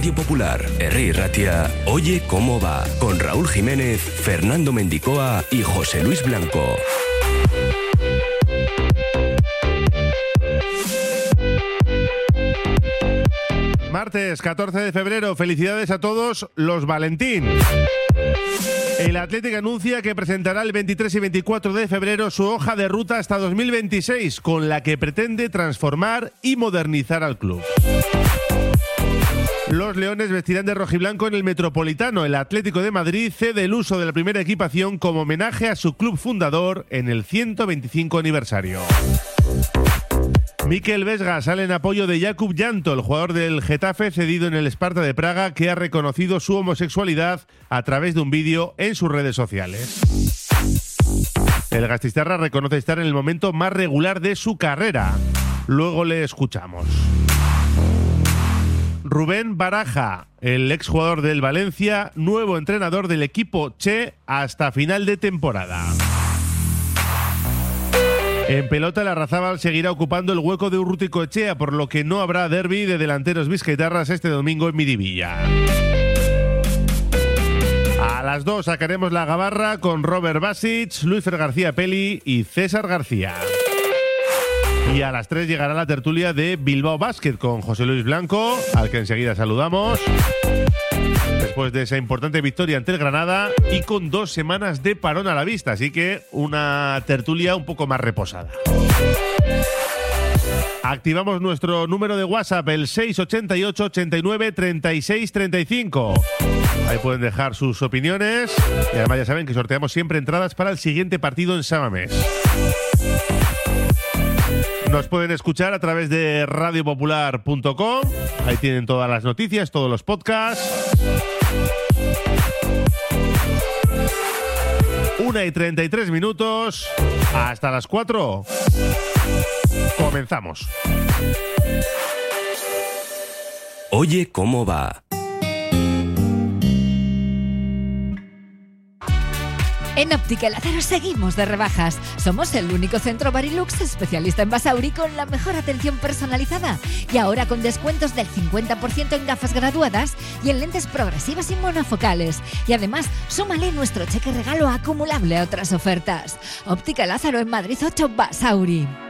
Radio Popular, Ratia, Oye cómo va, con Raúl Jiménez, Fernando Mendicoa y José Luis Blanco. Martes 14 de febrero, felicidades a todos los Valentín. El Atlético anuncia que presentará el 23 y 24 de febrero su hoja de ruta hasta 2026, con la que pretende transformar y modernizar al club. Los Leones vestirán de rojiblanco en el Metropolitano. El Atlético de Madrid cede el uso de la primera equipación como homenaje a su club fundador en el 125 aniversario. Miquel Vesga sale en apoyo de Jakub Llanto, el jugador del Getafe cedido en el Esparta de Praga, que ha reconocido su homosexualidad a través de un vídeo en sus redes sociales. El Gastistarra reconoce estar en el momento más regular de su carrera. Luego le escuchamos. Rubén Baraja, el exjugador del Valencia, nuevo entrenador del equipo Che hasta final de temporada. En pelota, la Razábal seguirá ocupando el hueco de Urruti Coechea, por lo que no habrá derby de delanteros vizcaitarras este domingo en Miribilla. A las 2 sacaremos la gabarra con Robert Basic, Luis García Peli y César García. Y a las 3 llegará la tertulia de Bilbao Basket con José Luis Blanco, al que enseguida saludamos. Después de esa importante victoria ante el Granada y con dos semanas de parón a la vista, así que una tertulia un poco más reposada. Activamos nuestro número de WhatsApp, el 688 89 36 35. Ahí pueden dejar sus opiniones y además ya saben que sorteamos siempre entradas para el siguiente partido en Samamés. Nos pueden escuchar a través de radiopopular.com. Ahí tienen todas las noticias, todos los podcasts. Una y 33 minutos. Hasta las 4. Comenzamos. Oye cómo va. En Óptica Lázaro seguimos de rebajas. Somos el único centro Barilux especialista en Basauri con la mejor atención personalizada. Y ahora con descuentos del 50% en gafas graduadas y en lentes progresivas y monofocales. Y además, súmale nuestro cheque regalo acumulable a otras ofertas. Óptica Lázaro en Madrid 8 Basauri.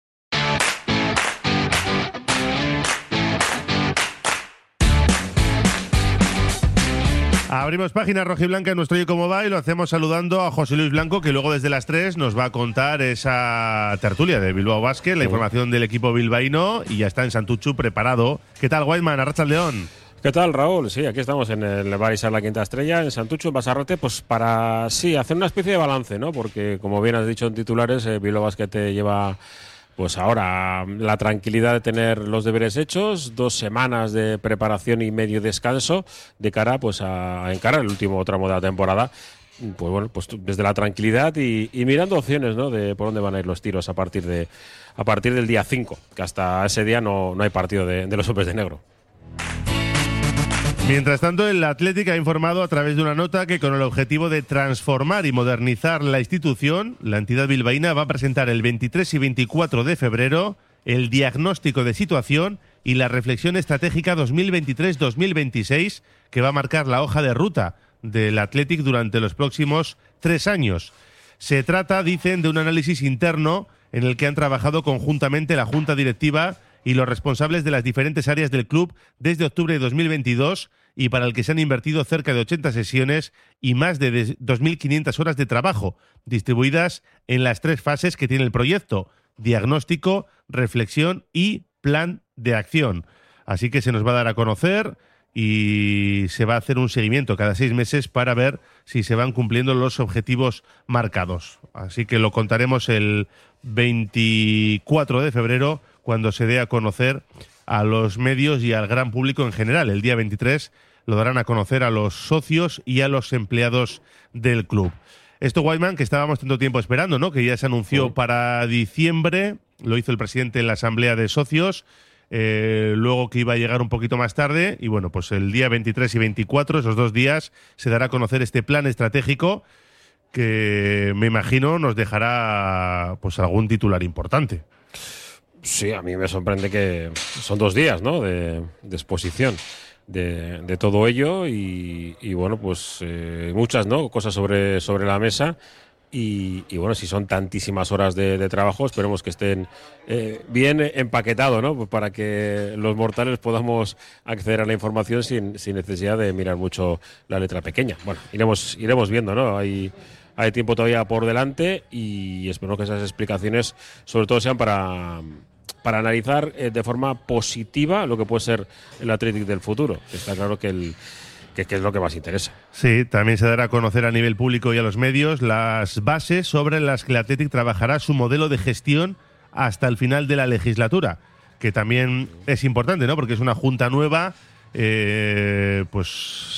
Abrimos página rojiblanca en nuestro Oye Cómo Va y lo hacemos saludando a José Luis Blanco, que luego desde las 3 nos va a contar esa tertulia de Bilbao Basket, la información del equipo bilbaíno y ya está en Santuchu preparado. ¿Qué tal, Whiteman? Arracha León. ¿Qué tal, Raúl? Sí, aquí estamos en el Barisar La Quinta Estrella, en Santucho, en Basarrote, pues para, sí, hacer una especie de balance, ¿no? Porque, como bien has dicho en titulares, eh, Bilbao Basket lleva pues ahora la tranquilidad de tener los deberes hechos, dos semanas de preparación y medio descanso de cara pues a, encarar el último tramo de la temporada. Pues bueno, pues desde la tranquilidad y, mirando opciones, ¿no? De por dónde van a ir los tiros a partir de a partir del día 5, que hasta ese día no, no hay partido de, de los hombres de negro. Mientras tanto, el Atlético ha informado a través de una nota que con el objetivo de transformar y modernizar la institución, la entidad bilbaína va a presentar el 23 y 24 de febrero el diagnóstico de situación y la reflexión estratégica 2023-2026 que va a marcar la hoja de ruta del Athletic durante los próximos tres años. Se trata, dicen, de un análisis interno en el que han trabajado conjuntamente la Junta Directiva y los responsables de las diferentes áreas del club desde octubre de 2022 y para el que se han invertido cerca de 80 sesiones y más de 2.500 horas de trabajo, distribuidas en las tres fases que tiene el proyecto, diagnóstico, reflexión y plan de acción. Así que se nos va a dar a conocer y se va a hacer un seguimiento cada seis meses para ver si se van cumpliendo los objetivos marcados. Así que lo contaremos el 24 de febrero cuando se dé a conocer a los medios y al gran público en general. El día 23 lo darán a conocer a los socios y a los empleados del club. Esto, Whiteman, que estábamos tanto tiempo esperando, ¿no? Que ya se anunció para diciembre, lo hizo el presidente en la asamblea de socios, eh, luego que iba a llegar un poquito más tarde, y bueno, pues el día 23 y 24, esos dos días, se dará a conocer este plan estratégico que me imagino nos dejará pues algún titular importante. Sí, a mí me sorprende que son dos días, ¿no? De, exposición de, todo ello y, bueno, pues eh, muchas, ¿no? Cosas sobre, sobre la mesa. Y, bueno, si son tantísimas horas de, trabajo, esperemos que estén eh, bien empaquetados, ¿no? Pues para que los mortales podamos acceder a la información sin, necesidad de mirar mucho la letra pequeña. Bueno, iremos, iremos viendo, ¿no? Hay, hay tiempo todavía por delante y espero que esas explicaciones sobre todo sean para para analizar eh, de forma positiva lo que puede ser el Athletic del futuro. Está claro que el que, es lo que más interesa. Sí, también se dará a conocer a nivel público y a los medios las bases sobre las que el Athletic trabajará su modelo de gestión hasta el final de la legislatura, que también es importante, ¿no? Porque es una junta nueva, eh, pues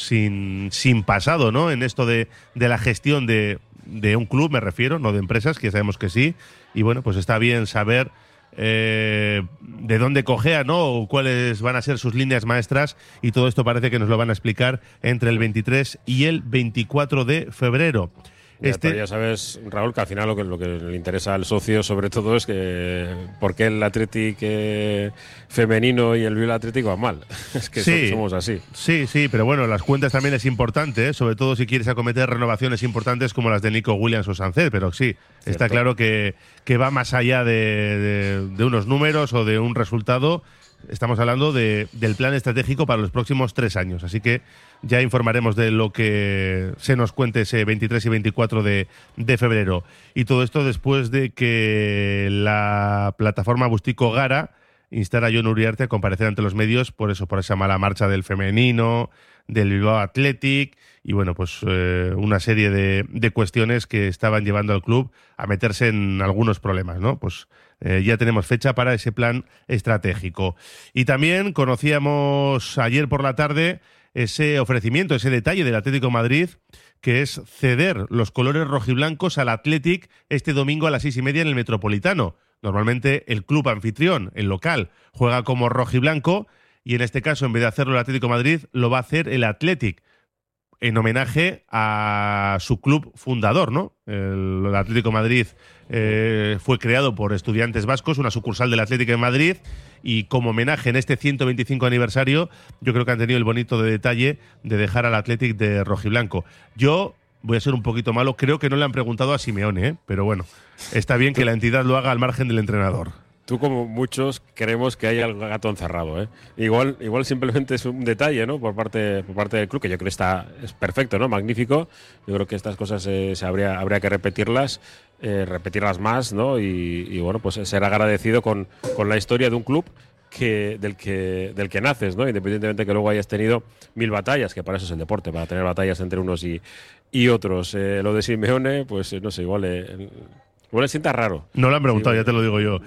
sin, sin pasado, ¿no? En esto de, de la gestión de, de un club, me refiero, no de empresas, que sabemos que sí. Y bueno, pues está bien saber eh, de dónde cogea, ¿no? cuáles van a ser sus líneas maestras y todo esto parece que nos lo van a explicar entre el 23 y el 24 de febrero. Este... Ya, sabes, Raúl, que al final lo que, lo que le interesa al socio sobre todo es que por qué el Atlético eh, femenino y el Viola Atlético van mal. es que somos así. Sí, sí, pero bueno, las cuentas también es importante, ¿eh? sobre todo si quieres acometer renovaciones importantes como las de Nico Williams o Sancet, pero sí, está claro que, que, va más allá de, de unos números o de un resultado Estamos hablando de, del plan estratégico para los próximos tres años, así que ya informaremos de lo que se nos cuente ese 23 y 24 de, de febrero. Y todo esto después de que la plataforma Bustico Gara instara a John Uriarte a comparecer ante los medios por eso, por esa mala marcha del femenino, del Bilbao Athletic y bueno, pues eh, una serie de, de, cuestiones que estaban llevando al club a meterse en algunos problemas, ¿no? Pues eh, ya tenemos fecha para ese plan estratégico. Y también conocíamos ayer por la tarde ese ofrecimiento, ese detalle del Atlético Madrid, que es ceder los colores rojiblancos al Athletic este domingo a las seis y media en el Metropolitano. Normalmente el club anfitrión, el local, juega como rojiblanco y en este caso, en vez de hacerlo el Atlético Madrid, lo va a hacer el Athletic en homenaje a su club fundador, ¿no? El, Atlético Madrid eh, fue creado por estudiantes vascos, una sucursal del Atlético de Madrid, y como homenaje en este 125 aniversario, yo creo que han tenido el bonito de detalle de dejar al Atlético de rojiblanco. Yo voy a ser un poquito malo, creo que no le han preguntado a Simeone, ¿eh? pero bueno, está bien que la entidad lo haga al margen del entrenador. Tú como muchos creemos que hay algo gato encerrado, ¿eh? Igual, igual simplemente es un detalle, ¿no? Por parte, por parte del club que yo creo que está es perfecto, ¿no? Magnífico. Yo creo que estas cosas eh, se habría, habría que repetirlas, eh, repetirlas más, ¿no? Y, bueno, pues ser agradecido con, con la historia de un club que, del, que, del que naces, ¿no? Independientemente que luego hayas tenido mil batallas, que para eso es el deporte, para tener batallas entre unos y, y otros. Eh, lo de Simeone, pues no sé, igual Igual le sienta raro. No lo han preguntado, ya te lo digo yo.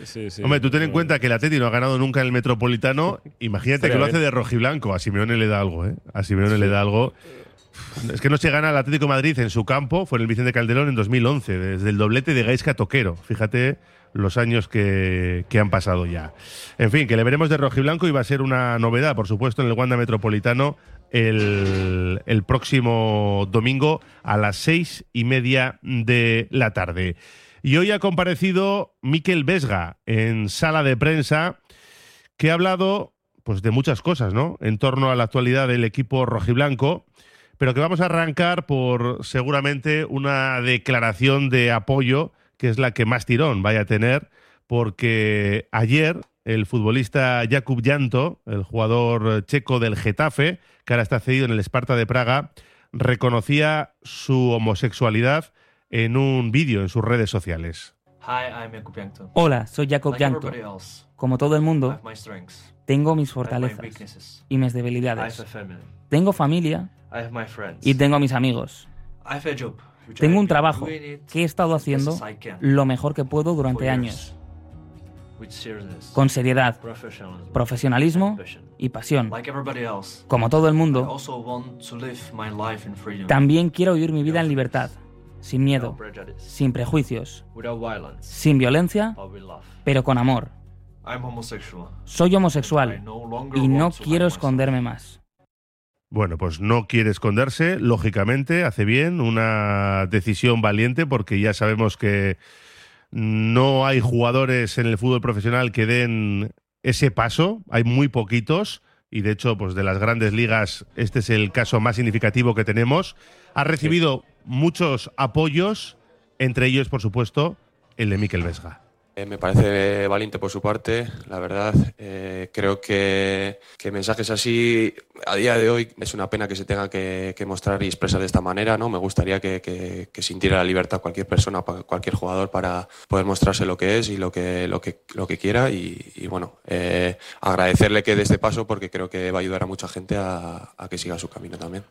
Hombre, tú ten en cuenta que el Atleti no ha ganado nunca en el Metropolitano. Imagínate que lo hace de rojiblanco. A Simeone le da algo, ¿eh? A Simeone le da algo. Es que no se gana el Atlético Madrid en su campo, fue en el Vicente Calderón en 2011, desde el doblete de Gaisca Toquero. Fíjate los años que, que, han pasado ya. En fin, que le veremos de rojiblanco y va a ser una novedad, por supuesto, en el Wanda Metropolitano el, el próximo domingo a las seis y media de la tarde. Y hoy ha comparecido Miquel Vesga en sala de prensa, que ha hablado pues, de muchas cosas, ¿no? En torno a la actualidad del equipo rojiblanco, pero que vamos a arrancar por seguramente una declaración de apoyo, que es la que más tirón vaya a tener, porque ayer el futbolista Jakub Llanto, el jugador checo del Getafe, que ahora está cedido en el Esparta de Praga, reconocía su homosexualidad en un vídeo en sus redes sociales. Hola, soy Jacob Llanto. Como todo el mundo, tengo mis fortalezas y mis debilidades. Tengo familia y tengo mis amigos. Tengo un trabajo que he estado haciendo lo mejor que puedo durante años. Con seriedad, profesionalismo y pasión. Como todo el mundo, también quiero vivir mi vida en libertad sin miedo, sin prejuicios, sin violencia, pero con amor. Soy homosexual y no quiero esconderme más. Bueno, pues no quiere esconderse, lógicamente, hace bien, una decisión valiente porque ya sabemos que no hay jugadores en el fútbol profesional que den ese paso, hay muy poquitos y de hecho, pues de las grandes ligas este es el caso más significativo que tenemos. Ha recibido muchos apoyos, entre ellos, por supuesto, el de Miquel Vesga. Eh, me parece valiente por su parte, la verdad. Eh, creo que, mensajes así a día de hoy es una pena que se tenga que, mostrar y expresar de esta manera. ¿no? Me gustaría que, sintiera la libertad cualquier persona, cualquier jugador para poder mostrarse lo que es y lo que, lo que, lo que quiera. Y, bueno, eh, agradecerle que dé este paso porque creo que va a ayudar a mucha gente a, a que siga su camino también.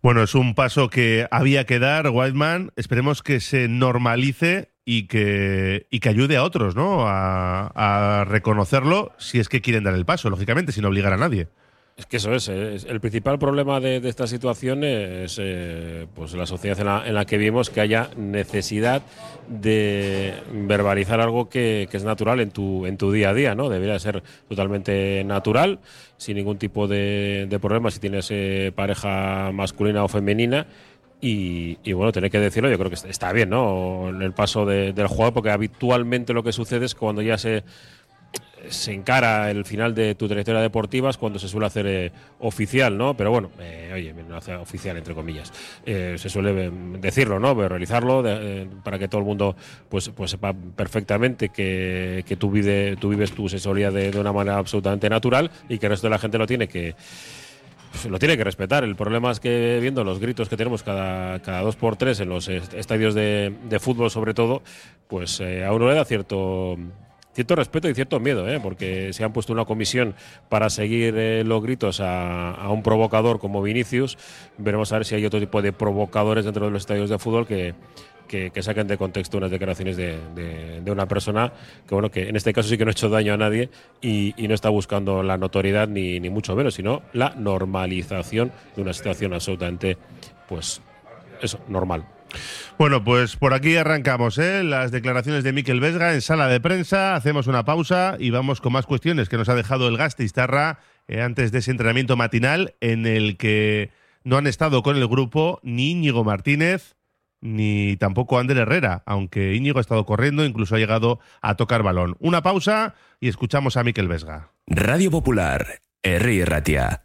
Bueno, es un paso que había que dar, Whiteman. Esperemos que se normalice y que, y que ayude a otros ¿no? A, reconocerlo si es que quieren dar el paso, lógicamente, sin obligar a nadie. Es que eso es, eh, el principal problema de, esta situación es eh, pues la sociedad en la, en la, que vivimos, que haya necesidad de verbalizar algo que, es natural en tu, en tu día a día, ¿no? Debería ser totalmente natural, sin ningún tipo de, problema si tienes eh, pareja masculina o femenina y, bueno, tener que decirlo, yo creo que está bien, ¿no? En el paso del juego, porque habitualmente lo que sucede es cuando ya se, se encara el final de tu trayectoria deportiva es cuando se suele hacer eh, oficial, ¿no? Pero bueno, eh, oye, no hace oficial entre comillas. Eh, se suele decirlo, ¿no? Realizarlo para que todo el mundo pues, pues sepa perfectamente que, que tú, vive, tú vives tu sexualidad de, de una manera absolutamente natural y que el resto de la gente lo tiene que pues lo tiene que respetar. El problema es que viendo los gritos que tenemos cada, cada dos por tres en los estadios de, fútbol sobre todo, pues eh, a uno le da cierto cierto respeto y cierto miedo, ¿eh? porque se han puesto una comisión para seguir eh, los gritos a, a, un provocador como Vinicius. Veremos a ver si hay otro tipo de provocadores dentro de los estadios de fútbol que, que, saquen de contexto unas declaraciones de, una persona que, bueno, que en este caso sí que no ha hecho daño a nadie y, no está buscando la notoriedad ni, ni, mucho menos, sino la normalización de una situación absolutamente, pues, eso, normal. Bueno, pues por aquí arrancamos ¿eh? las declaraciones de Miquel Vesga en sala de prensa. Hacemos una pausa y vamos con más cuestiones que nos ha dejado el Gastistarra eh, antes de ese entrenamiento matinal en el que no han estado con el grupo ni Íñigo Martínez ni tampoco Ander Herrera, aunque Íñigo ha estado corriendo, incluso ha llegado a tocar balón. Una pausa y escuchamos a Miquel Vesga. Radio Popular, R. Ratia.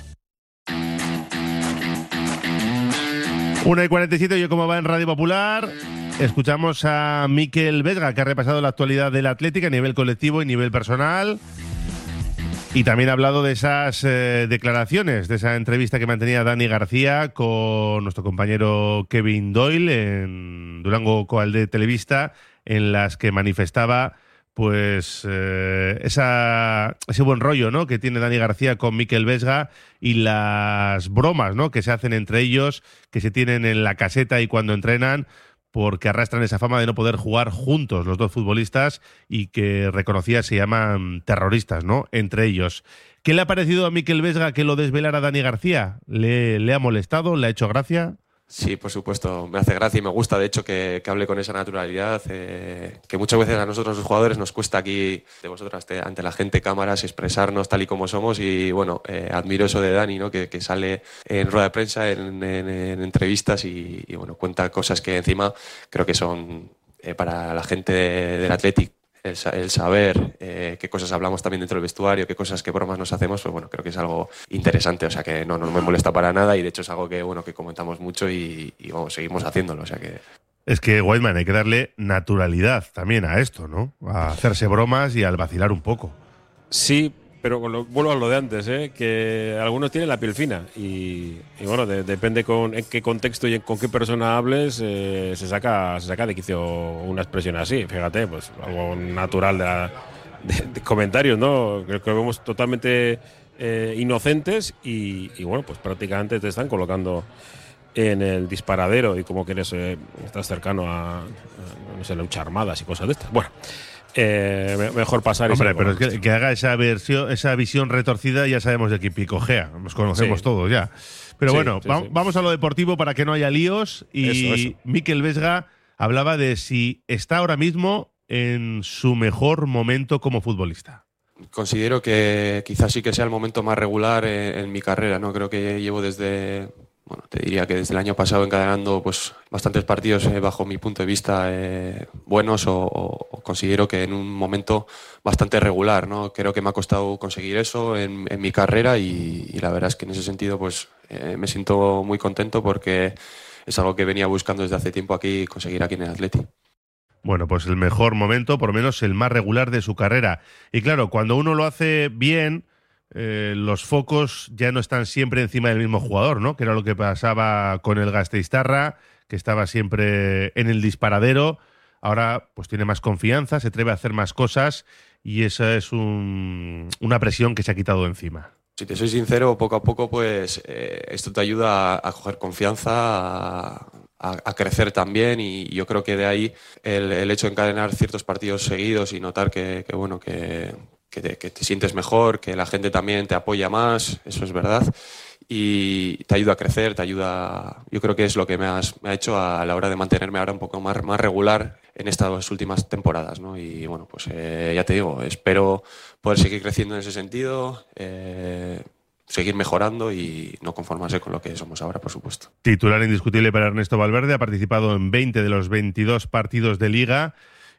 1 y 47, yo como va en Radio Popular. Escuchamos a Miquel Vesga, que ha repasado la actualidad del Atlético a nivel colectivo y nivel personal. Y también ha hablado de esas eh, declaraciones, de esa entrevista que mantenía Dani García con nuestro compañero Kevin Doyle en Durango Coal de Televista, en las que manifestaba pues eh, esa, ese buen rollo ¿no? que tiene Dani García con Miquel Vesga y las bromas ¿no? que se hacen entre ellos, que se tienen en la caseta y cuando entrenan, porque arrastran esa fama de no poder jugar juntos los dos futbolistas y que reconocía se llaman terroristas, ¿no? Entre ellos. ¿Qué le ha parecido a Miquel Vesga que lo desvelara Dani García? ¿Le, le ha molestado? ¿Le ha hecho gracia? Sí, por supuesto, me hace gracia y me gusta, de hecho, que, hable con esa naturalidad, eh, que muchas veces a nosotros los jugadores nos cuesta aquí, de vosotras, ante la gente, cámaras, expresarnos tal y como somos y bueno, eh, admiro eso de Dani, ¿no? que, sale en rueda de prensa, en, entrevistas y, bueno, cuenta cosas que encima creo que son eh, para la gente del Athletic el, saber eh, qué cosas hablamos también dentro del vestuario, qué cosas, qué bromas nos hacemos, pues bueno, creo que es algo interesante, o sea que no, no me molesta para nada y de hecho es algo que, bueno, que comentamos mucho y, vamos, seguimos haciéndolo, o sea que... Es que, Whiteman, hay que darle naturalidad también a esto, ¿no? A hacerse bromas y al vacilar un poco. Sí, pero vuelvo a lo de antes, ¿eh? que algunos tienen la piel fina y, bueno, depende con en qué contexto y con qué persona hables, eh, se, saca, se saca de quicio una expresión así. Fíjate, pues algo natural de, comentarios, ¿no? Creo que vemos totalmente eh, inocentes y, bueno, pues prácticamente te están colocando en el disparadero y como que eres, estás cercano a, no sé, lucha armadas y cosas de estas. Bueno. Eh, mejor pasar. Hombre, pero es que, haga esa versión, esa visión retorcida, ya sabemos de qué picojea, nos conocemos todos ya. Pero bueno, vamos a lo deportivo para que no haya líos. Y Miquel Vesga hablaba de si está ahora mismo en su mejor momento como futbolista. Considero que quizás sí que sea el momento más regular en mi carrera, ¿no? Creo que llevo desde bueno, te diría que desde el año pasado encadenando pues, bastantes partidos eh, bajo mi punto de vista eh, buenos o, considero que en un momento bastante regular. ¿no? Creo que me ha costado conseguir eso en, mi carrera y, la verdad es que en ese sentido pues, eh, me siento muy contento porque es algo que venía buscando desde hace tiempo aquí conseguir aquí en el Atleti. Bueno, pues el mejor momento, por lo menos el más regular de su carrera. Y claro, cuando uno lo hace bien, eh, los focos ya no están siempre encima del mismo jugador, ¿no? Que era lo que pasaba con el Gasteiztarra, que estaba siempre en el disparadero. Ahora, pues tiene más confianza, se atreve a hacer más cosas y esa es una presión que se ha quitado encima. Si te soy sincero, poco a poco, pues eh, esto te ayuda a, coger confianza, a, crecer también y yo creo que de ahí el, hecho de encadenar ciertos partidos seguidos y notar que bueno, que, que te, sientes mejor, que la gente también te apoya más, eso es verdad, y te ayuda a crecer, te ayuda, yo creo que es lo que me, ha hecho a la hora de mantenerme ahora un poco más, regular en estas últimas temporadas, ¿no? Y bueno, pues eh, ya te digo, espero poder seguir creciendo en ese sentido. Eh, seguir mejorando y no conformarse con lo que somos ahora, por supuesto. Titular indiscutible para Ernesto Valverde, ha participado en 20 de los 22 partidos de liga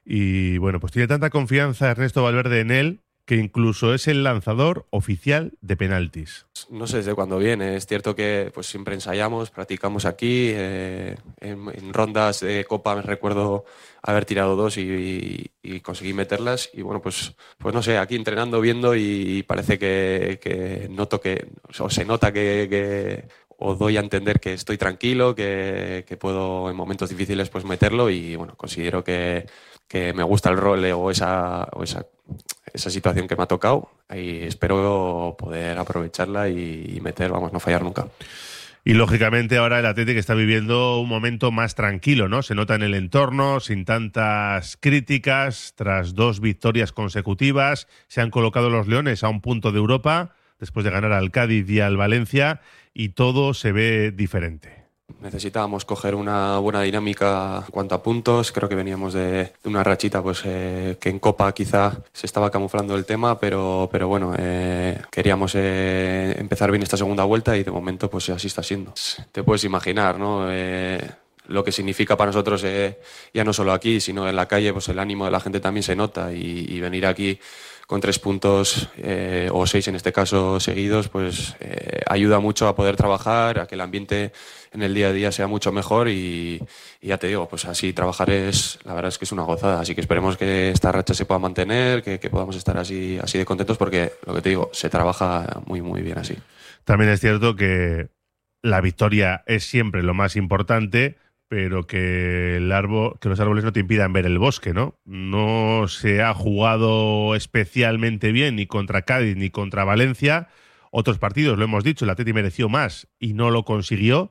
y bueno, pues tiene tanta confianza Ernesto Valverde en él que incluso es el lanzador oficial de penaltis. No sé desde cuándo viene. Es cierto que pues siempre ensayamos, practicamos aquí. Eh, en, rondas de Copa me recuerdo haber tirado dos y, conseguí meterlas. Y bueno, pues, pues no sé, aquí entrenando, viendo y parece que, noto que, o se nota que, que o doy a entender que estoy tranquilo, que, que, puedo en momentos difíciles pues meterlo y bueno, considero que, que me gusta el rol o esa, o esa, esa situación que me ha tocado y espero poder aprovecharla y, meter, vamos, no fallar nunca. Y lógicamente ahora el Atlético está viviendo un momento más tranquilo, ¿no? Se nota en el entorno, sin tantas críticas, tras dos victorias consecutivas, se han colocado los Leones a un punto de Europa, después de ganar al Cádiz y al Valencia, y todo se ve diferente. Necesitábamos coger una buena dinámica cuanto a puntos. Creo que veníamos de, una rachita pues, eh, que en Copa quizá se estaba camuflando el tema, pero, pero bueno, eh, queríamos eh, empezar bien esta segunda vuelta y de momento pues así está siendo. Te puedes imaginar, ¿no? lo que significa para nosotros, ya no solo aquí, sino en la calle, pues el ánimo de la gente también se nota y venir aquí con tres puntos eh, o seis en este caso seguidos, pues eh, ayuda mucho a poder trabajar, a que el ambiente en el día a día sea mucho mejor y, ya te digo, pues así trabajar es, la verdad es que es una gozada, así que esperemos que esta racha se pueda mantener, que, que podamos estar así, así de contentos porque lo que te digo, se trabaja muy, muy bien así. También es cierto que la victoria es siempre lo más importante, pero que el árbol, que los árboles no te impidan ver el bosque, ¿no? No se ha jugado especialmente bien ni contra Cádiz ni contra Valencia. Otros partidos, lo hemos dicho, el Atleti mereció más y no lo consiguió.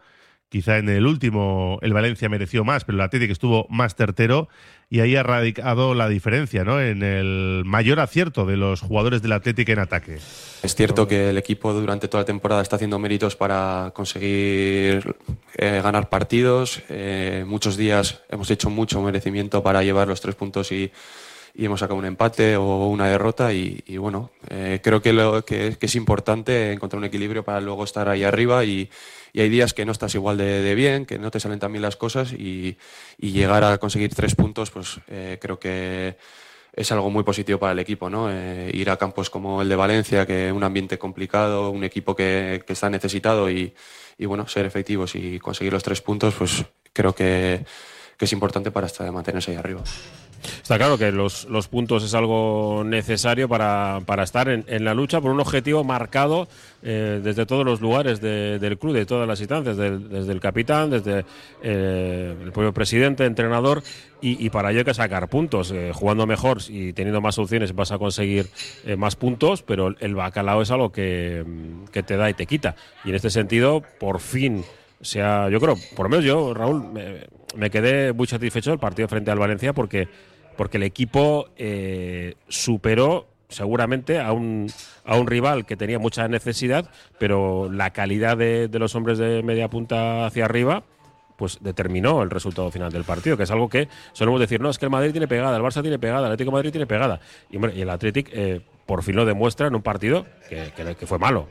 Quizá en el último el Valencia mereció más, pero el Atlético estuvo más tertero y ahí ha radicado la diferencia, ¿no? En el mayor acierto de los jugadores del Atlético en ataque. Es cierto que el equipo durante toda la temporada está haciendo méritos para conseguir eh, ganar partidos. Eh, muchos días hemos hecho mucho merecimiento para llevar los tres puntos y, hemos sacado un empate o una derrota y, bueno, eh, creo que, lo, que, que, es importante encontrar un equilibrio para luego estar ahí arriba y, y hay días que no estás igual de, bien, que no te salen tan bien las cosas y, llegar a conseguir tres puntos, pues eh, creo que es algo muy positivo para el equipo, ¿no? Eh, ir a campos como el de Valencia, que es un ambiente complicado, un equipo que, está necesitado y, bueno, ser efectivos y conseguir los tres puntos, pues creo que, es importante para estar, mantenerse ahí arriba. Está claro que los, puntos es algo necesario para, estar en, la lucha por un objetivo marcado eh, desde todos los lugares del club, de todas las instancias, desde el capitán, desde eh, el propio presidente, entrenador, y, para ello hay que sacar puntos. Eh, jugando mejor y teniendo más opciones vas a conseguir más puntos, pero el bacalao es algo que, te da y te quita. Y en este sentido, por fin, sea, yo creo, por lo menos yo, Raúl, me, me quedé muy satisfecho del partido frente al Valencia porque porque el equipo eh, superó seguramente a un, a un rival que tenía mucha necesidad, pero la calidad de, los hombres de media punta hacia arriba pues determinó el resultado final del partido, que es algo que solemos decir, no, es que el Madrid tiene pegada, el Barça tiene pegada, el Atlético de Madrid tiene pegada. Y, y el Atlético eh, por fin lo demuestra en un partido que, que fue malo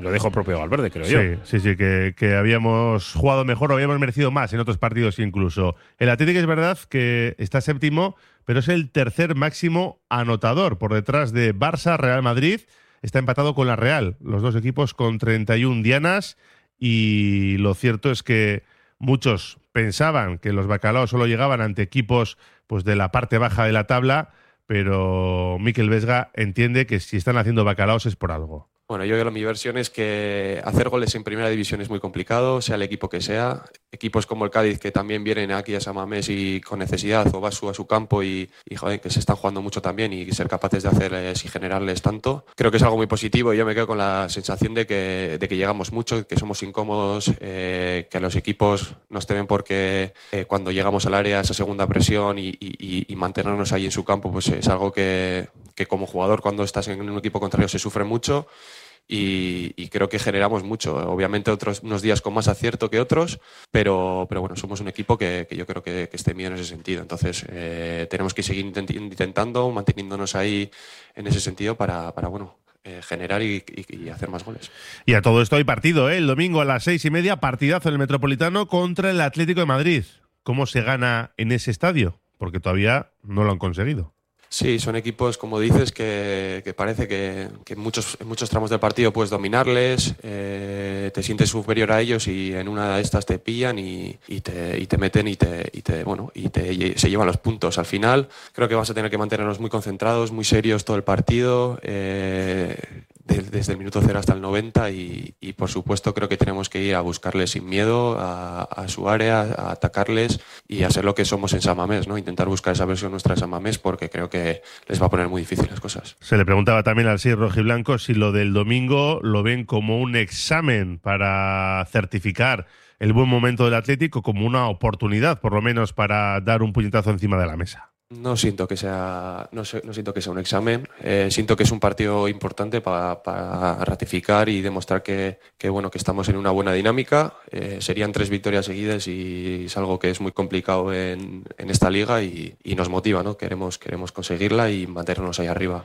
lo dijo el propio Valverde, creo yo. Sí, sí, que, que, habíamos jugado mejor, o habíamos merecido más en otros partidos incluso. El Atlético es verdad que está séptimo, pero es el tercer máximo anotador por detrás de Barça, Real Madrid. Está empatado con la Real, los dos equipos con 31 dianas. Y lo cierto es que muchos pensaban que los bacalaos solo llegaban ante equipos pues, de la parte baja de la tabla, pero Miquel Vesga entiende que si están haciendo bacalaos es por algo. Bueno, yo mi versión es que hacer goles en primera división es muy complicado, sea el equipo que sea. Equipos como el Cádiz que también vienen aquí a Samamés y con necesidad o vas a su campo y, joder, que se están jugando mucho también y ser capaces de hacerles y generarles tanto. Creo que es algo muy positivo y yo me quedo con la sensación de que, de que llegamos mucho, que somos incómodos, eh, que los equipos nos temen porque eh, cuando llegamos al área esa segunda presión y, y, mantenernos ahí en su campo pues es algo que, que como jugador cuando estás en un equipo contrario se sufre mucho y, creo que generamos mucho. Obviamente otros unos días con más acierto que otros, pero, pero bueno, somos un equipo que, yo creo que, esté bien en ese sentido. Entonces eh, tenemos que seguir intentando, manteniéndonos ahí en ese sentido para, para bueno, eh, generar y, hacer más goles. Y a todo esto hay partido, ¿eh? el domingo a las seis y media, partidazo en el Metropolitano contra el Atlético de Madrid. ¿Cómo se gana en ese estadio? Porque todavía no lo han conseguido. Sí, son equipos, como dices, que, parece que, en, muchos, muchos tramos del partido puedes dominarles, eh, te sientes superior a ellos y en una de estas te pillan y, te, y te, meten y te, y te bueno y te, se llevan los puntos. Al final creo que vas a tener que mantenernos muy concentrados, muy serios todo el partido. Eh, desde el minuto cero hasta el 90 y, por supuesto creo que tenemos que ir a buscarles sin miedo a, su área, a atacarles y hacer lo que somos en Samamés, ¿no? intentar buscar esa versión nuestra de Samamés porque creo que les va a poner muy difícil las cosas. Se le preguntaba también al Rojo Rojiblanco si lo del domingo lo ven como un examen para certificar el buen momento del Atlético, como una oportunidad por lo menos para dar un puñetazo encima de la mesa. No siento que sea, no, siento que sea un examen. Eh, siento que es un partido importante para, ratificar y demostrar que, bueno, que estamos en una buena dinámica. Eh, serían tres victorias seguidas y es algo que es muy complicado en, esta liga y, nos motiva, ¿no? Queremos, queremos conseguirla y mantenernos ahí arriba.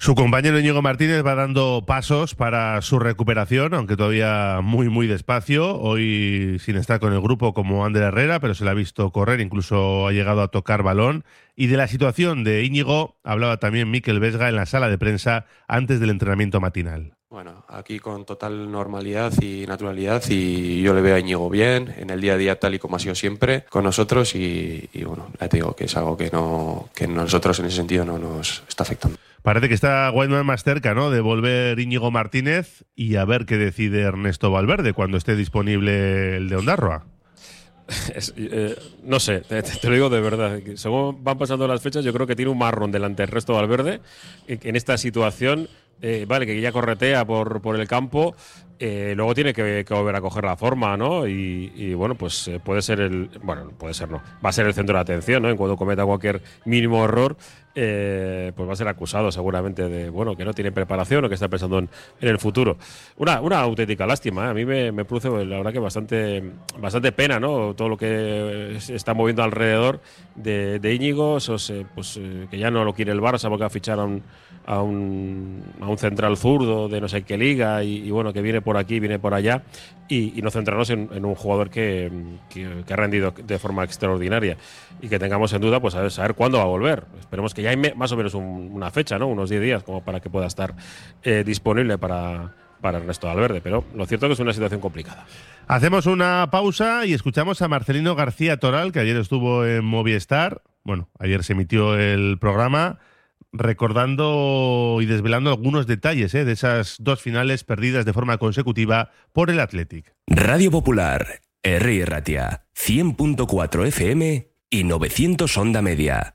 Su compañero Íñigo Martínez va dando pasos para su recuperación, aunque todavía muy, muy despacio. Hoy sin estar con el grupo como Ander Herrera, pero se le ha visto correr, incluso ha llegado a tocar balón. Y de la situación de Íñigo hablaba también Miquel Vesga en la sala de prensa antes del entrenamiento matinal. Bueno, aquí con total normalidad y naturalidad y yo le veo a Íñigo bien en el día a día tal y como ha sido siempre con nosotros y, bueno, ya te digo que es algo que no que nosotros en ese sentido no nos está afectando. Parece que está Whiteman más cerca, ¿no? De volver Íñigo Martínez y a ver qué decide Ernesto Valverde cuando esté disponible el de Ondarroa. Eh, no sé, te, lo digo de verdad. Según van pasando las fechas, yo creo que tiene un marrón delante del resto Valverde. En esta situación, eh, vale, que ya corretea por, por el campo, eh, luego tiene que, volver a coger la forma, ¿no? Y, bueno, pues puede ser el. Bueno, puede ser no. Va a ser el centro de atención, ¿no? En cuando cometa cualquier mínimo error, eh, pues va a ser acusado seguramente de bueno que no tiene preparación o que está pensando en, el futuro. Una, una auténtica lástima, ¿eh? a mí me, produce la verdad que bastante, bastante pena ¿no? todo lo que se está moviendo alrededor de, de Íñigo, eh, pues, que ya no lo quiere el Barça porque ha fichado a un, a un, a un central zurdo de no sé qué liga y, bueno, que viene por aquí, viene por allá y, no centrarnos en, un jugador que, que, ha rendido de forma extraordinaria y que tengamos en duda pues a saber cuándo va a volver. Esperemos que ya hay más o menos una fecha, ¿no? Unos 10 días como para que pueda estar eh, disponible para, para Ernesto Valverde, pero lo cierto es que es una situación complicada. Hacemos una pausa y escuchamos a Marcelino García Toral, que ayer estuvo en Movistar. Bueno, ayer se emitió el programa recordando y desvelando algunos detalles ¿eh? de esas dos finales perdidas de forma consecutiva por el Athletic. Radio Popular, R. Ratia, 100.4 FM y 900 Onda Media.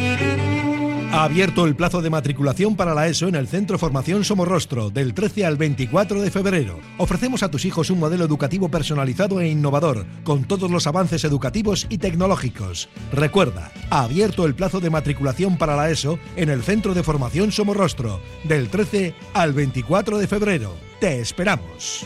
Ha abierto el plazo de matriculación para la ESO en el Centro Formación Somorrostro del 13 al 24 de febrero. Ofrecemos a tus hijos un modelo educativo personalizado e innovador, con todos los avances educativos y tecnológicos. Recuerda, ha abierto el plazo de matriculación para la ESO en el Centro de Formación Somorrostro del 13 al 24 de febrero. Te esperamos.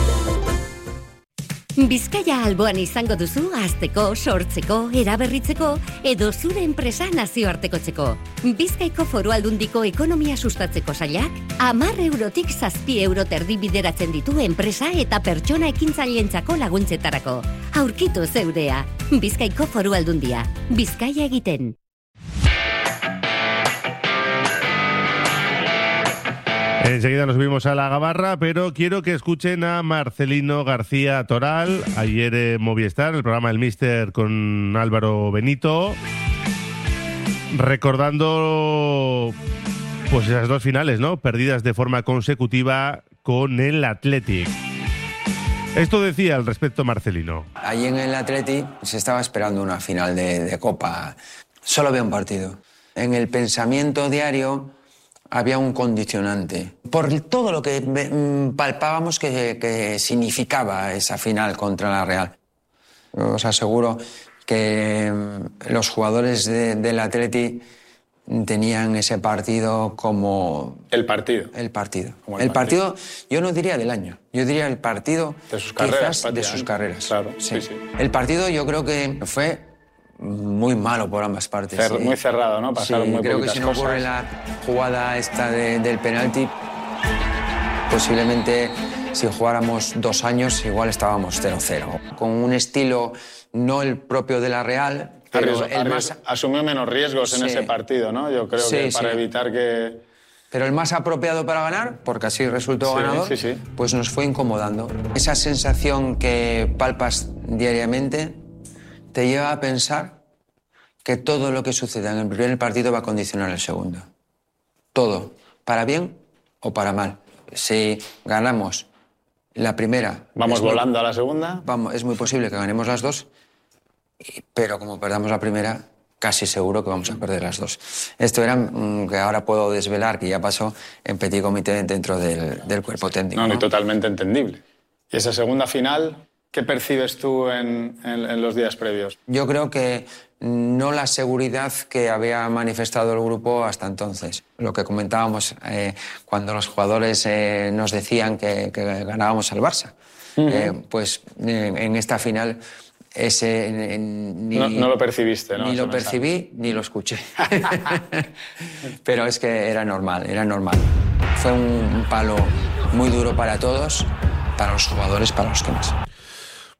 Bizkaia alboan izango duzu azteko, sortzeko, eraberritzeko edo zure enpresa nazioartekotzeko. Bizkaiko foru aldundiko ekonomia sustatzeko zailak, amar eurotik zazpi euro terdi bideratzen ditu enpresa eta pertsona ekintzailentzako laguntzetarako. Aurkitu zeurea, Bizkaiko foru aldundia, Bizkaia egiten. Enseguida nos vimos a la Gabarra, pero quiero que escuchen a Marcelino García Toral, ayer en Movistar, el programa El Mister con Álvaro Benito, recordando pues esas dos finales, ¿no? Perdidas de forma consecutiva con el Athletic. Esto decía al respecto Marcelino. Allí en el Athletic se estaba esperando una final de, de Copa. Solo había un partido. En el pensamiento diario había un condicionante. Por todo lo que mm, palpábamos que, que significaba esa final contra la Real. Os aseguro que mm, los jugadores de- del Atleti tenían ese partido como... El partido. El partido. Como el partido, yo no diría del año, yo diría el partido De sus carreras, quizás de sus carreras. Claro, Sí. sí, sí. El partido yo creo que fue muy malo por ambas partes. Cer- sí. muy cerrado, ¿no? Pasaron Sí, muy creo que si no ocurre la jugada esta de- del penalti, posiblemente si jugáramos dos años igual estábamos 0-0. Con un estilo no el propio de la Real, pero Arriesgó- el más, asumió menos riesgos en Sí. ese partido, ¿no? Yo creo que para evitar que. pero el más apropiado para ganar, porque así resultó ganador, pues nos fue incomodando. Esa sensación que palpas diariamente te lleva a pensar que todo lo que suceda en el primer partido va a condicionar el segundo. Todo, para bien o para mal. Si ganamos la primera... Vamos muy- volando a la segunda. Vamos, es muy posible que ganemos las dos, pero como perdamos la primera, casi seguro que vamos a perder las dos. Esto era mm, que ahora puedo desvelar, que ya pasó en petit comité dentro del, del cuerpo técnico. No, ¿no? ni totalmente entendible. Y esa segunda final, ¿qué percibes tú en, en- en los días previos? Yo creo que no la seguridad que había manifestado el grupo hasta entonces. Lo que comentábamos eh, cuando los jugadores eh, nos decían que, que ganábamos al Barça. Ujú. Eh, pues eh, en esta final ese ni, No- no lo percibiste, ¿no? Ni lo percibí ni lo escuché. Pero es que era normal, era normal. Fue un, un palo muy duro para todos, para los jugadores, para los que más.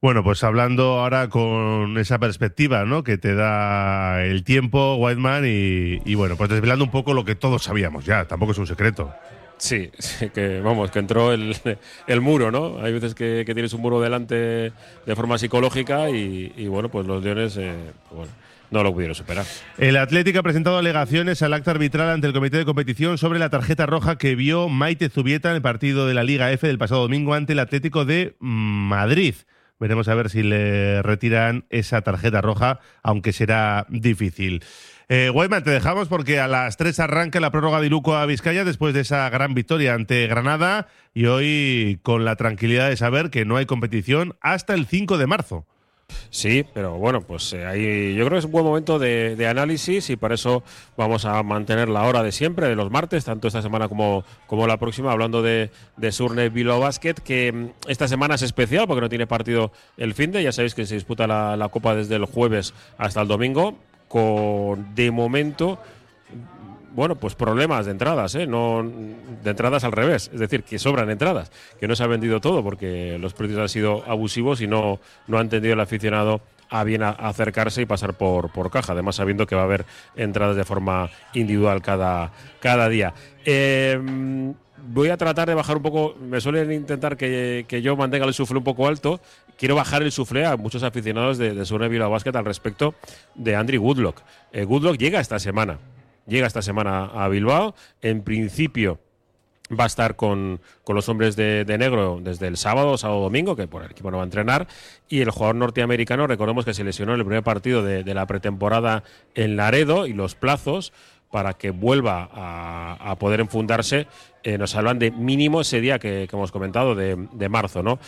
Bueno, pues hablando ahora con esa perspectiva, ¿no? Que te da el tiempo, Whiteman, y, y bueno, pues desvelando un poco lo que todos sabíamos ya, tampoco es un secreto. Sí, sí, que vamos, que entró el, el muro, ¿no? Hay veces que, que tienes un muro delante de forma psicológica y, y, bueno, pues los Leones eh, pues bueno, no lo pudieron superar. El Atlético ha presentado alegaciones al acta arbitral ante el comité de competición sobre la tarjeta roja que vio Maite Zubieta en el partido de la Liga F del pasado domingo ante el Atlético de Madrid. Veremos a ver si le retiran esa tarjeta roja, aunque será difícil. Eh, Guayman, te dejamos porque a las 3 arranca la prórroga de Iluco a Vizcaya después de esa gran victoria ante Granada y hoy con la tranquilidad de saber que no hay competición hasta el 5 de marzo. Sí, pero bueno, pues eh, ahí yo creo que es un buen momento de, de análisis y para eso vamos a mantener la hora de siempre, de los martes, tanto esta semana como, como la próxima, hablando de, de Surne Bilbao Basket, que mm, esta semana es especial porque no tiene partido el fin de, ya sabéis que se disputa la, la Copa desde el jueves hasta el domingo, con de momento bueno, pues problemas de entradas, ¿eh? No, de entradas al revés, es decir, que sobran entradas, que no se ha vendido todo porque los precios han sido abusivos y no, no ha entendido el aficionado a bien a- acercarse y pasar por, por caja, además sabiendo que va a haber entradas de forma individual cada, cada día. Eh, voy a tratar de bajar un poco, me suelen intentar que, que yo mantenga el suflé un poco alto, quiero bajar el suflé a muchos aficionados de, de Surne Bilbao Basket al respecto de Andrew Goodlock. Eh, Goodlock llega esta semana, llega esta semana a Bilbao. En principio va a estar con, con los hombres de, negro desde el sábado, sábado domingo, que por el equipo no va a entrenar. Y el jugador norteamericano, recordemos que se lesionó en el primer partido de, la pretemporada en Laredo y los plazos para que vuelva a, poder enfundarse, eh, nos hablan de mínimo ese día que, hemos comentado, de, de marzo, ¿no?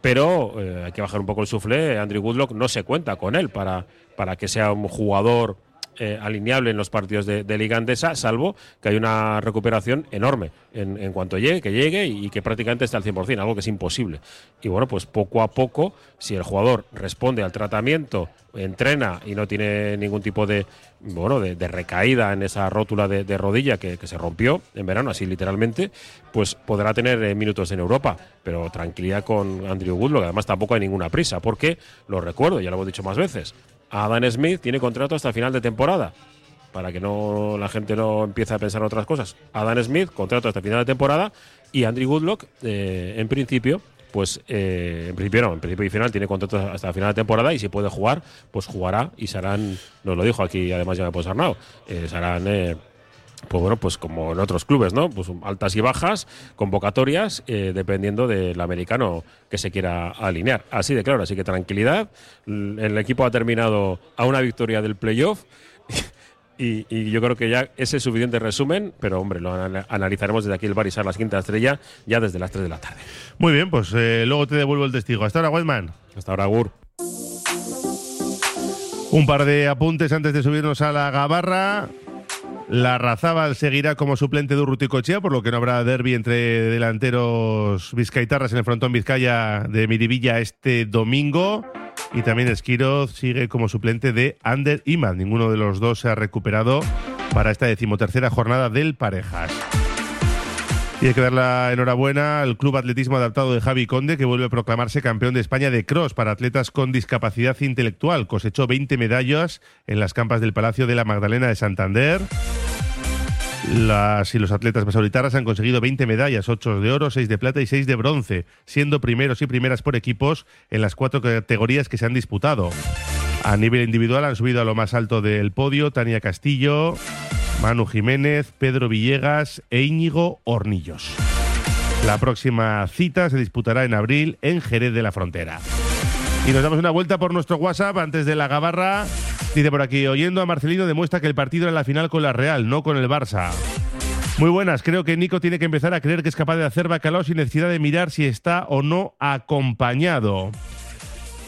Pero eh, hay que bajar un poco el suflé. Andrew Woodlock no se cuenta con él para, para que sea un jugador eh, alineable en los partidos de, de Liga Andesa, salvo que hay una recuperación enorme en, cuanto llegue, que llegue y, que prácticamente esté al 100%, algo que es imposible. Y bueno, pues poco a poco, si el jugador responde al tratamiento, entrena y no tiene ningún tipo de bueno de, recaída en esa rótula de, rodilla que, que se rompió en verano, así literalmente, pues podrá tener eh, minutos en Europa. Pero tranquilidad con Andrew Woodlock, además tampoco hay ninguna prisa, porque, lo recuerdo, ya lo hemos dicho más veces, Adam Smith tiene contrato hasta final de temporada. para que no la gente no empiece a pensar en otras cosas. Adam Smith, contrato hasta final de temporada, y Andrew Woodlock, eh, en principio, pues eh, en principio no, en principio y final tiene contrato hasta final de temporada y si puede jugar, pues jugará y serán, nos lo dijo aquí además ya me puedo Arnau, eh, serán eh, pues bueno, pues como en otros clubes, ¿no? Pues altas y bajas, convocatorias, eh, dependiendo del americano que se quiera alinear. Así de claro, así que tranquilidad. El equipo ha terminado a una victoria del playoff. Y, yo creo que ya ese es suficiente resumen, pero hombre, lo analizaremos desde aquí el Barisar, las quinta estrella, ya desde las 3 de la tarde. Muy bien, pues eh, luego te devuelvo el testigo. Hasta ahora, Wildman. Hasta ahora, Gur. Un par de apuntes antes de subirnos a la gabarra. La Razábal seguirá como suplente de Urruticochea, por lo que no habrá derby entre delanteros vizcaitarras en el frontón Vizcaya de Miribilla este domingo. Y también Esquiroz sigue como suplente de Ander Imad. Ninguno de los dos se ha recuperado para esta decimotercera jornada del Parejas. Y hay que dar la enhorabuena al Club Atletismo Adaptado de Javi Conde, que vuelve a proclamarse campeón de España de cross para atletas con discapacidad intelectual. Cosechó 20 medallas en las campas del Palacio de la Magdalena de Santander. Y los atletas basauritarras han conseguido 20 medallas, 8 de oro, 6 de plata y 6 de bronce, siendo primeros y primeras por equipos en las cuatro categorías que se han disputado. A nivel individual han subido a lo más alto del podio Tania Castillo, Manu Jiménez, Pedro Villegas e Íñigo Hornillos. La próxima cita se disputará en abril en Jerez de la Frontera. Y nos damos una vuelta por nuestro WhatsApp antes de la gabarra. Dice por aquí, oyendo a Marcelino demuestra que el partido era la final con la Real, no con el Barça. Muy buenas, creo que Nico tiene que empezar a creer que es capaz de hacer bacalao sin necesidad de mirar si está o no acompañado.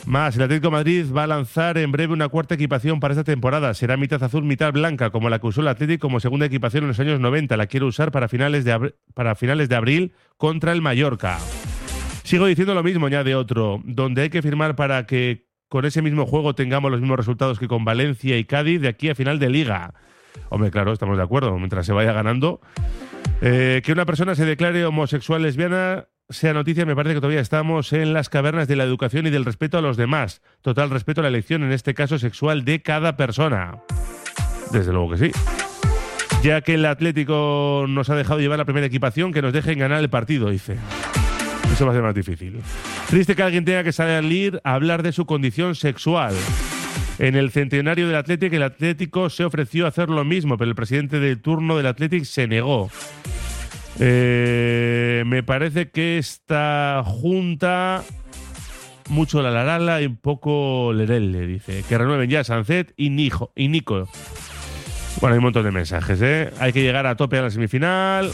Más, el Atlético Madrid va a lanzar en breve una cuarta equipación para esta temporada. Será mitad azul, mitad blanca, como la que usó el Atlético como segunda equipación en los años 90. La quiero usar para finales de, para finales de abril contra el Mallorca. Sigo diciendo lo mismo, añade otro, donde hay que firmar para que con ese mismo juego tengamos los mismos resultados que con Valencia y Cádiz de aquí a final de liga. Hombre, claro, estamos de acuerdo, mientras se vaya ganando. Eh, que una persona se declare homosexual lesbiana sea noticia, me parece que todavía estamos en las cavernas de la educación y del respeto a los demás. Total respeto a la elección, en este caso sexual, de cada persona. Desde luego que sí. Ya que el Atlético nos ha dejado llevar la primera equipación, que nos dejen ganar el partido, dice. Eso va a ser más difícil. Triste que alguien tenga que salir a hablar de su condición sexual. En el centenario del Atlético, el Atlético se ofreció a hacer lo mismo, pero el presidente del turno del Atlético se negó. Eh, me parece que esta junta mucho la larala y un poco lerelle, dice. Que renueven ya Sancet y, y Nico. Bueno, hay un montón de mensajes, ¿eh? Hay que llegar a tope a la semifinal.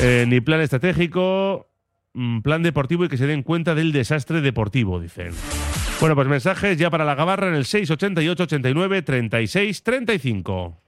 Eh, ni plan estratégico, mm, plan deportivo y que se den cuenta del desastre deportivo, dicen. Bueno, pues mensajes ya para la gabarra en el 688 89 36 35.